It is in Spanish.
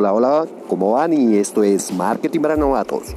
Hola, hola, ¿cómo van? Y esto es Marketing para Novatos.